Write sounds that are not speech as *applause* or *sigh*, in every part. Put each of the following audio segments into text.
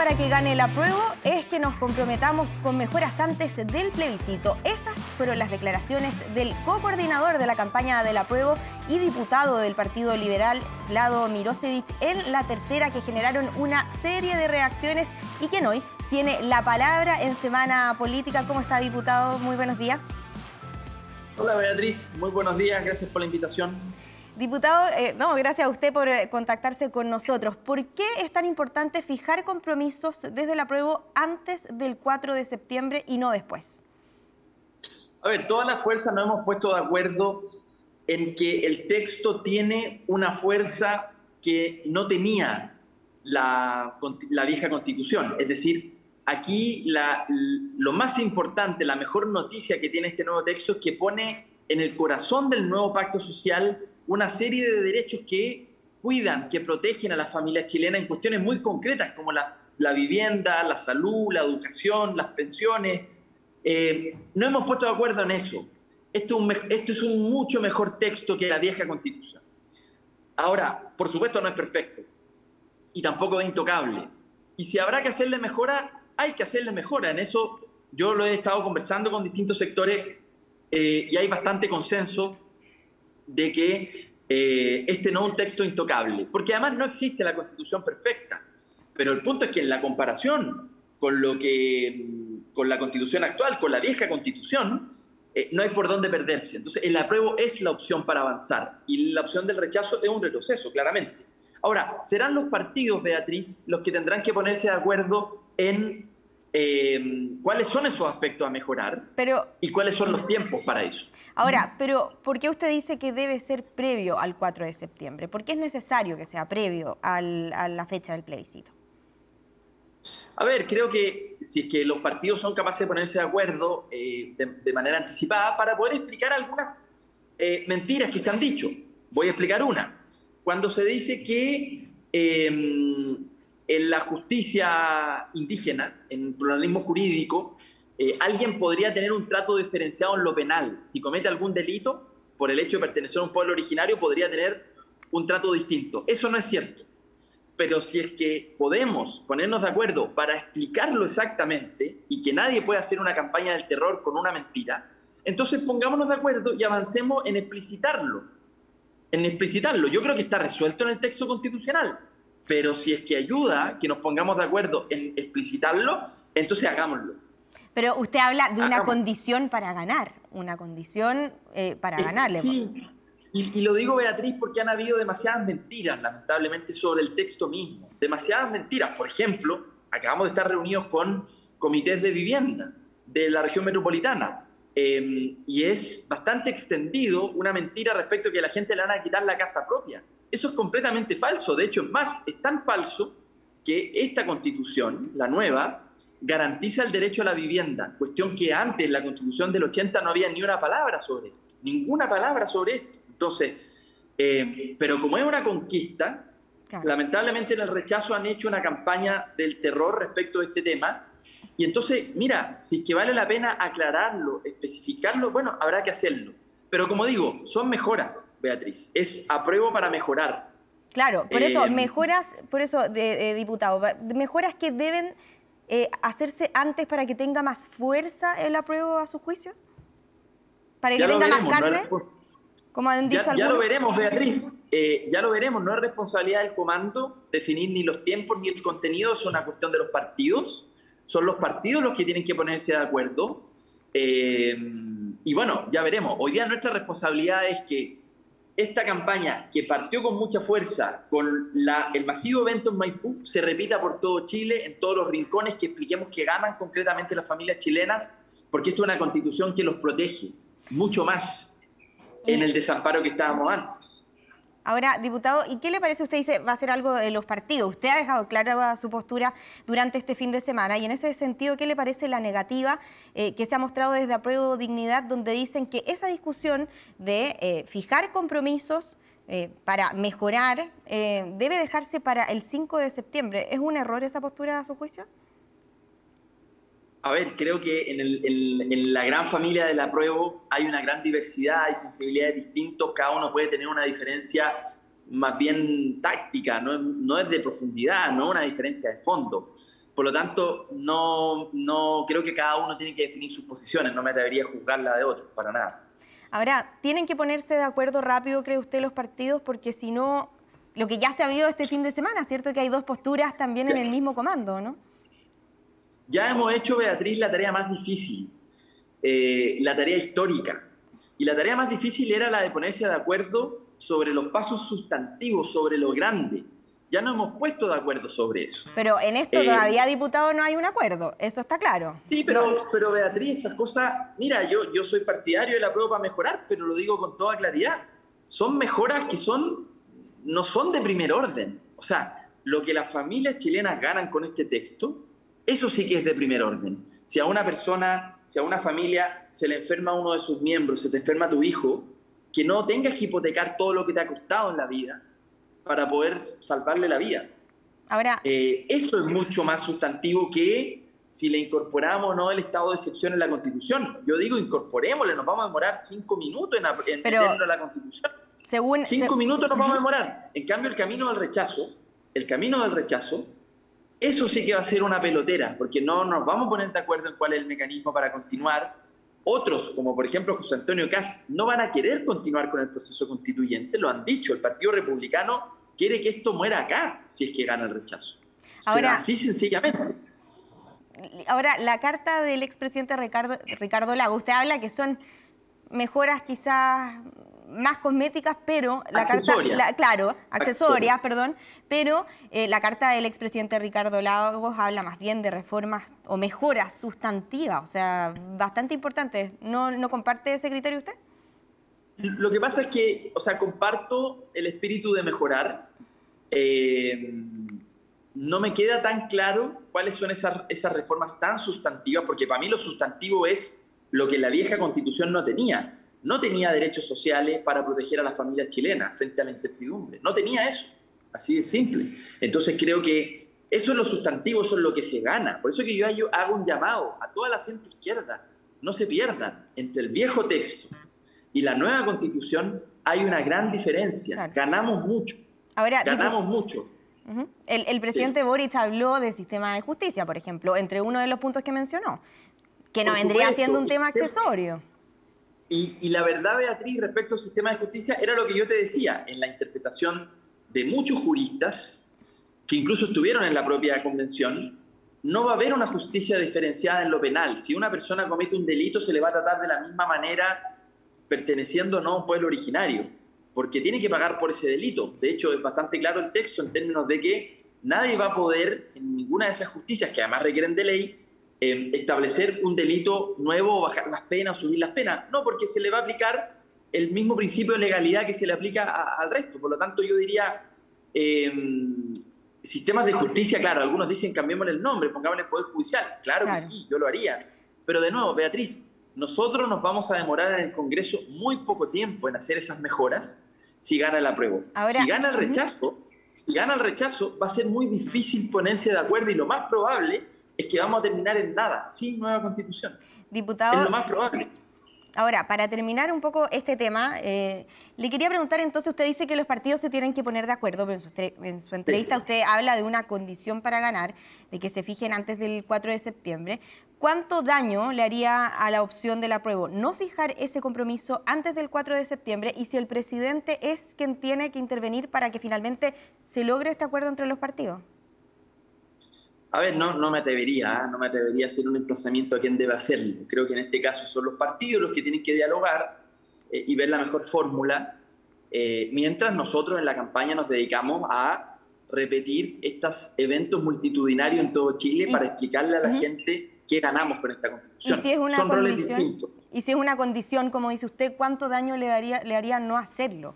para que gane el apruebo es que nos comprometamos con mejoras antes del plebiscito. Esas fueron las declaraciones del co-coordinador de la campaña del apruebo y diputado del Partido Liberal, Lado Mirosevic, en la tercera que generaron una serie de reacciones y quien hoy tiene la palabra en Semana Política. ¿Cómo está, diputado? Muy buenos días. Hola, Beatriz. Muy buenos días. Gracias por la invitación. Diputado, eh, no, gracias a usted por eh, contactarse con nosotros. ¿Por qué es tan importante fijar compromisos desde el apruebo antes del 4 de septiembre y no después? A ver, todas las fuerzas nos hemos puesto de acuerdo en que el texto tiene una fuerza que no tenía la, vieja constitución. Es decir, aquí lo más importante, la mejor noticia que tiene este nuevo texto es que pone en el corazón del nuevo pacto social una serie de derechos que cuidan, que protegen a las familias chilenas en cuestiones muy concretas como la, vivienda, la salud, la educación, las pensiones. Eh, no hemos puesto de acuerdo en eso. Esto, esto es un mucho mejor texto que la vieja constitución. Ahora, por supuesto no es perfecto y tampoco es intocable. Y si habrá que hacerle mejora, hay que hacerle mejora. En eso yo lo he estado conversando con distintos sectores eh, y hay bastante consenso de que eh, este no es un texto intocable, porque además no existe la constitución perfecta, pero el punto es que en la comparación con, lo que, con la constitución actual, con la vieja constitución, eh, no hay por dónde perderse. Entonces, el apruebo es la opción para avanzar y la opción del rechazo es un retroceso, claramente. Ahora, serán los partidos, Beatriz, los que tendrán que ponerse de acuerdo en eh, cuáles son esos aspectos a mejorar y cuáles son los tiempos para eso. Ahora, pero ¿por qué usted dice que debe ser previo al 4 de septiembre? ¿Por qué es necesario que sea previo a la fecha del plebiscito? A ver, creo que si es que los partidos son capaces de ponerse de acuerdo eh, de, manera anticipada para poder explicar algunas eh, mentiras que se han dicho. Voy a explicar una. Cuando se dice que em, en la justicia indígena, en pluralismo jurídico, eh, alguien podría tener un trato diferenciado en lo penal. Si comete algún delito, por el hecho de pertenecer a un pueblo originario, podría tener un trato distinto. Eso no es cierto. Pero si es que podemos ponernos de acuerdo para explicarlo exactamente y que nadie pueda hacer una campaña del terror con una mentira, entonces pongámonos de acuerdo y avancemos en explicitarlo. En explicitarlo. Yo creo que está resuelto en el texto constitucional pero si es que ayuda que nos pongamos de acuerdo en explicitarlo, entonces hagámoslo. Pero usted habla de una condición para ganar, una condición eh, para ganarle. Sí, y, y, lo digo Beatriz porque han habido demasiadas mentiras, lamentablemente, sobre el texto mismo. Demasiadas mentiras. Por ejemplo, acabamos de estar reunidos con comités de vivienda de la región metropolitana. Em, y es bastante extendido una mentira respecto a que la gente le van a quitar la casa propia. Eso es completamente falso. De hecho, es más, es tan falso que esta constitución, la nueva, garantiza el derecho a la vivienda, cuestión que antes, en la constitución del 80, no había ni una palabra sobre esto, ninguna palabra sobre esto. Entonces, eh, pero como es una conquista, lamentablemente en el rechazo han hecho una campaña del terror respecto a este tema. Y entonces, mira, si es que vale la pena aclararlo, especificarlo, bueno, habrá que hacerlo. Pero como digo, son mejoras, Beatriz. Es apruebo para mejorar. Claro, por eso, eh, mejoras, por eso, de, diputado, mejoras que deben eh, hacerse antes para que tenga más fuerza el apruebo a su juicio. Para que tenga más carne. como han dicho ya, ya lo veremos, Beatriz. Eh, ya lo veremos. No es responsabilidad del comando definir ni los tiempos ni el contenido, es una cuestión de los partidos. Son los partidos los que tienen que ponerse de acuerdo. Eh, y bueno, ya veremos. Hoy día nuestra responsabilidad es que esta campaña, que partió con mucha fuerza con la, el masivo evento en Maipú, se repita por todo Chile, en todos los rincones, que expliquemos que ganan concretamente las familias chilenas, porque esto es una constitución que los protege mucho más en el desamparo que estábamos antes. Ahora, diputado, ¿y qué le parece? Usted dice, va a ser algo de los partidos. Usted ha dejado clara su postura durante este fin de semana y en ese sentido, ¿qué le parece la negativa eh, que se ha mostrado desde Apruebo Dignidad, donde dicen que esa discusión de eh, fijar compromisos eh, para mejorar debe dejarse para el 5 de septiembre? ¿Es un error esa postura a su juicio? A ver, creo que en, la gran familia del apruebo hay una gran diversidad, hay sensibilidades distintas, cada uno puede tener una diferencia más bien táctica, no, no es de profundidad, no una diferencia de fondo. Por lo tanto, no, no creo que cada uno tiene que definir sus posiciones, no me atrevería a juzgar la de otros, para nada. Ahora, tienen que ponerse de acuerdo rápido, cree usted, los partidos, porque si no, lo que ya se ha habido este fin de semana, ¿cierto? Que hay dos posturas también en el mismo comando, ¿no? Ya hemos hecho, Beatriz, la tarea más difícil, eh, la tarea histórica. Y la tarea más difícil era la de ponerse de acuerdo sobre los pasos sustantivos, sobre lo grande. Ya no hemos puesto de acuerdo sobre eso. Pero en esto eh, todavía, diputado, no hay un acuerdo, eso está claro. Sí, pero, pero Beatriz, estas cosas, mira, yo, yo soy partidario de la prueba para mejorar, pero lo digo con toda claridad. Son mejoras que son, no son de primer orden. O sea, lo que las familias chilenas ganan con este texto, eso sí que es de primer orden. Si a una persona, si a una familia se le enferma uno de sus miembros, se te enferma tu hijo, que no tengas que hipotecar todo lo que te ha costado en la vida, para poder salvarle la vida. Ahora, eh, eso es mucho más sustantivo que si le incorporamos o no el estado de excepción en la Constitución. Yo digo, incorporémosle, nos vamos a demorar cinco minutos en, en Pero, la Constitución. Según, cinco minutos nos vamos a demorar. En cambio, el camino del rechazo, el camino del rechazo, eso sí que va a ser una pelotera, porque no nos vamos a poner de acuerdo en cuál es el mecanismo para continuar. Otros, como por ejemplo José Antonio Cas, no van a querer continuar con el proceso constituyente, lo han dicho. El Partido Republicano quiere que esto muera acá si es que gana el rechazo. Ahora, así sencillamente. Ahora, la carta del expresidente Ricardo, Ricardo Lago, usted habla que son mejoras quizás más cosméticas, pero la carta, claro, accesorias, perdón, pero eh, la carta del expresidente Ricardo Lagos habla más bien de reformas o mejoras sustantivas, o sea, bastante importantes. ¿No, ¿No comparte ese criterio usted? Lo que pasa es que, o sea, comparto el espíritu de mejorar. Eh, no me queda tan claro cuáles son esas, esas reformas tan sustantivas, porque para mí lo sustantivo es lo que la vieja constitución no tenía no tenía derechos sociales para proteger a las familias chilenas frente a la incertidumbre. No tenía eso. Así de simple. Entonces creo que eso es lo sustantivo, eso es lo que se gana. Por eso que yo hago un llamado a toda la centro izquierda. No se pierdan. Entre el viejo texto y la nueva constitución hay una gran diferencia. Ganamos mucho. Ahora, Ganamos mucho. el, presidente Boric habló del sistema de justicia, por ejemplo, entre uno de los puntos que mencionó, que no vendría siendo un tema accesorio. Y, la verdad, Beatriz, respecto al sistema de justicia, era lo que yo te decía, en la interpretación de muchos juristas, que incluso estuvieron en la propia convención, no va a haber una justicia diferenciada en lo penal. Si una persona comete un delito, se le va a tratar de la misma manera perteneciendo no a un pueblo originario, porque tiene que pagar por ese delito. De hecho, es bastante claro el texto en términos de que nadie va a poder, en ninguna de esas justicias, que además requieren de ley, Em, establecer un delito nuevo, bajar las penas, subir las penas. No, porque se le va a aplicar el mismo principio de legalidad que se le aplica al resto. Por lo tanto, yo diría, em, sistemas de justicia, claro, algunos dicen cambiémosle el nombre, pongámosle Poder Judicial. Claro, que sí, yo lo haría. Pero de nuevo, Beatriz, nosotros nos vamos a demorar en el Congreso muy poco tiempo en hacer esas mejoras si gana el apruebo. si gana el rechazo, si gana el rechazo, va a ser muy difícil ponerse de acuerdo y lo más probable es que vamos a terminar en nada, sin nueva constitución. Diputado. Es lo más probable. Ahora, para terminar un poco este tema, eh, le quería preguntar entonces, usted dice que los partidos se tienen que poner de acuerdo, pero en su, entrevista usted habla de una condición para ganar, de que se fijen antes del 4 de septiembre. ¿Cuánto daño le haría a la opción del apruebo no fijar ese compromiso antes del 4 de septiembre y si el presidente es quien tiene que intervenir para que finalmente se logre este acuerdo entre los partidos? A ver, no, no me atrevería, ¿ah? no me atrevería a hacer un emplazamiento a quién debe hacerlo. Creo que en este caso son los partidos los que tienen que dialogar eh, y ver la mejor fórmula, eh, mientras nosotros en la campaña nos dedicamos a repetir estos eventos multitudinarios en todo Chile para explicarle a la gente qué ganamos con esta constitución. ¿Y si es una condición, Y si es una condición, como dice usted, ¿cuánto daño le, daría, le haría no hacerlo?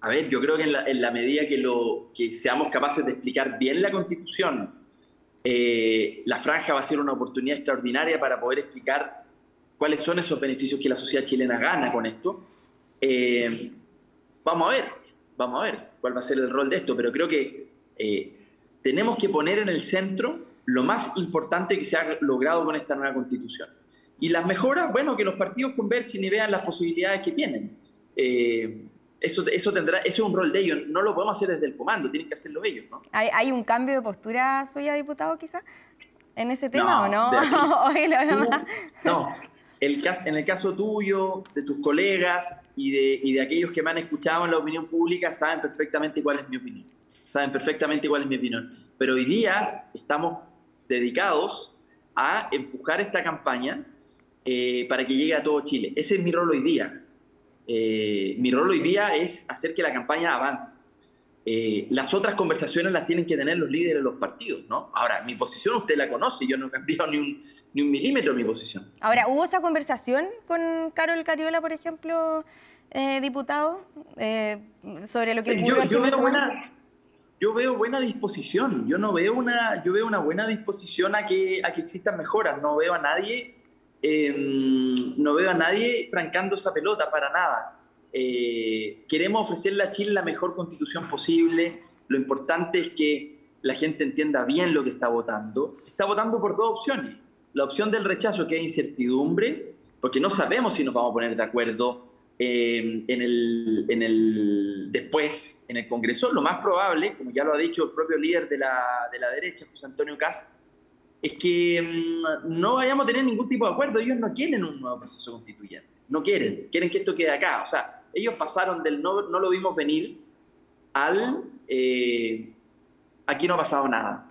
A ver, yo creo que en la, medida que, lo, que seamos capaces de explicar bien la Constitución, eh, la franja va a ser una oportunidad extraordinaria para poder explicar cuáles son esos beneficios que la sociedad chilena gana con esto. Eh, vamos a ver, vamos a ver cuál va a ser el rol de esto, pero creo que eh, tenemos que poner en el centro lo más importante que se ha logrado con esta nueva constitución. Y las mejoras, bueno, que los partidos conversen y vean las posibilidades que tienen eso, eso tendrá, eso es un rol de ellos, no lo podemos hacer desde el comando, tienen que hacerlo ellos, ¿no? ¿Hay, hay un cambio de postura suya, diputado, quizás? ¿En ese tema o no? *laughs* no, el en el caso tuyo, de tus colegas y de, y de aquellos que me han escuchado en la opinión pública, saben perfectamente cuál es mi opinión. Saben perfectamente cuál es mi opinión. Pero hoy día estamos dedicados a empujar esta campaña eh, para que llegue a todo Chile. Ese es mi rol hoy día. Eh, mi rol hoy día es hacer que la campaña avance. Eh, las otras conversaciones las tienen que tener los líderes de los partidos, ¿no? Ahora, mi posición usted la conoce, yo no he cambiado ni un, ni un milímetro mi posición. Ahora, ¿hubo esa conversación con Carol Cariola, por ejemplo, diputado, sobre lo que ocurrió yo, veo buena, yo veo buena disposición, yo no veo una, yo veo una buena disposición a que, a que existan mejoras, no veo a nadie Em, no veo a nadie francando esa pelota para nada. Eh, queremos ofrecerle a Chile la mejor constitución posible. Lo importante es que la gente entienda bien lo que está votando. Está votando por dos opciones. La opción del rechazo, que es incertidumbre, porque no sabemos si nos vamos a poner de acuerdo em, en, el, en el, después en el Congreso. Lo más probable, como ya lo ha dicho el propio líder de la, de la derecha, José Antonio Cast, es que mm, no vayamos a tener ningún tipo de acuerdo. Ellos no quieren un nuevo proceso constituyente, no quieren, quieren que esto quede acá. O sea, ellos pasaron del no, no lo vimos venir al eh, aquí no ha pasado nada.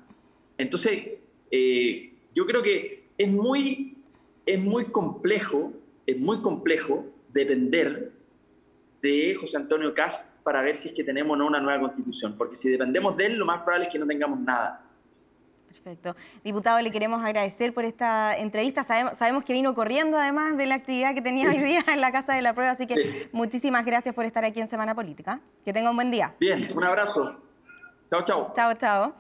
Entonces, eh, yo creo que es muy, es muy complejo, es muy complejo depender de José Antonio Cas para ver si es que tenemos o no una nueva constitución, porque si dependemos de él, lo más probable es que no tengamos nada. Perfecto. Diputado, le queremos agradecer por esta entrevista. Sabemos, que vino corriendo además de la actividad que tenía hoy día en la Casa de la Prueba, así que muchísimas gracias por estar aquí en Semana Política. Que tenga un buen día. Bien, un abrazo. Chao, chao. Chao, chao.